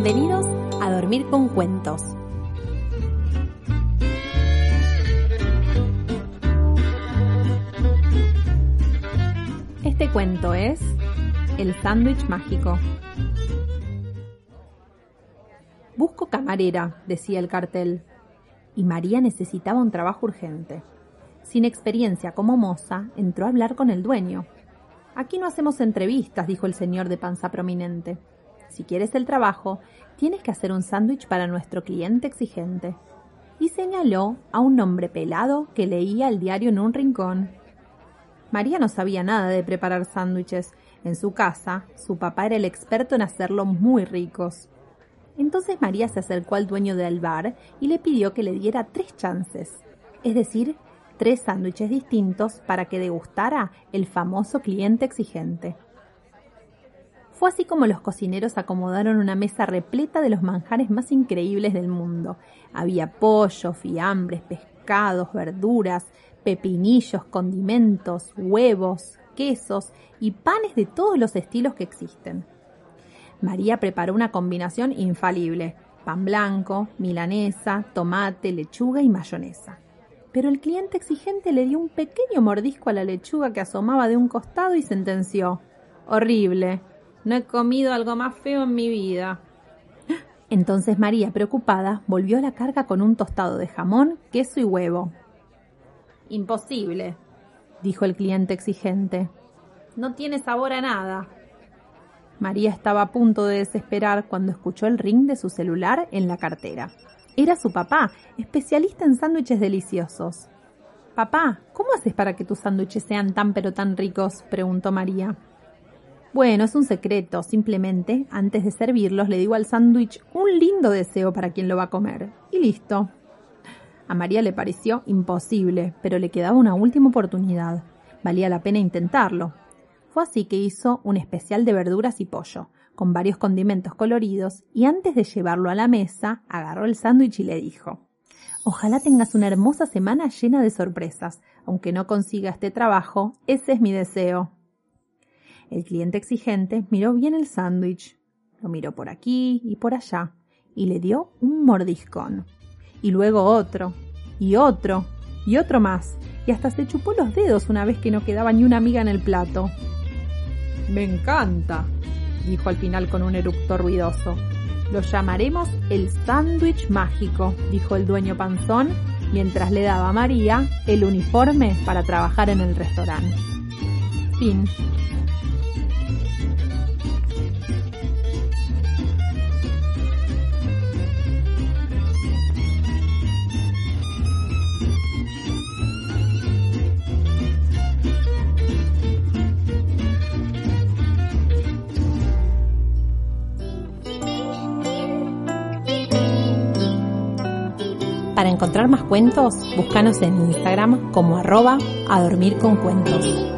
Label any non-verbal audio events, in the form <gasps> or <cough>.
Bienvenidos a Dormir con Cuentos. Este cuento es El sándwich mágico. Busco camarera, decía el cartel, y María necesitaba un trabajo urgente. Sin experiencia como moza, entró a hablar con el dueño. Aquí no hacemos entrevistas, dijo el señor de panza prominente. Si quieres el trabajo, tienes que hacer un sándwich para nuestro cliente exigente. Y señaló a un hombre pelado que leía el diario en un rincón. María no sabía nada de preparar sándwiches. En su casa, su papá era el experto en hacerlos muy ricos. Entonces María se acercó al dueño del bar y le pidió que le diera tres chances, es decir, tres sándwiches distintos para que degustara el famoso cliente exigente. Fue así como los cocineros acomodaron una mesa repleta de los manjares más increíbles del mundo. Había pollo, fiambres, pescados, verduras, pepinillos, condimentos, huevos, quesos y panes de todos los estilos que existen. María preparó una combinación infalible, pan blanco, milanesa, tomate, lechuga y mayonesa. Pero el cliente exigente le dio un pequeño mordisco a la lechuga que asomaba de un costado y sentenció Horrible. No he comido algo más feo en mi vida. <gasps> Entonces María, preocupada, volvió a la carga con un tostado de jamón, queso y huevo. Imposible, dijo el cliente exigente. No tiene sabor a nada. María estaba a punto de desesperar cuando escuchó el ring de su celular en la cartera. Era su papá, especialista en sándwiches deliciosos. Papá, ¿cómo haces para que tus sándwiches sean tan pero tan ricos? preguntó María. Bueno, es un secreto. Simplemente, antes de servirlos, le digo al sándwich un lindo deseo para quien lo va a comer. Y listo. A María le pareció imposible, pero le quedaba una última oportunidad. Valía la pena intentarlo. Fue así que hizo un especial de verduras y pollo, con varios condimentos coloridos, y antes de llevarlo a la mesa, agarró el sándwich y le dijo Ojalá tengas una hermosa semana llena de sorpresas. Aunque no consiga este trabajo, ese es mi deseo. El cliente exigente miró bien el sándwich, lo miró por aquí y por allá, y le dio un mordiscón. Y luego otro, y otro, y otro más, y hasta se chupó los dedos una vez que no quedaba ni una miga en el plato. Me encanta, dijo al final con un eructo ruidoso. Lo llamaremos el sándwich mágico, dijo el dueño panzón, mientras le daba a María el uniforme para trabajar en el restaurante. Fin. Para encontrar más cuentos, búscanos en Instagram como arroba a dormir con cuentos.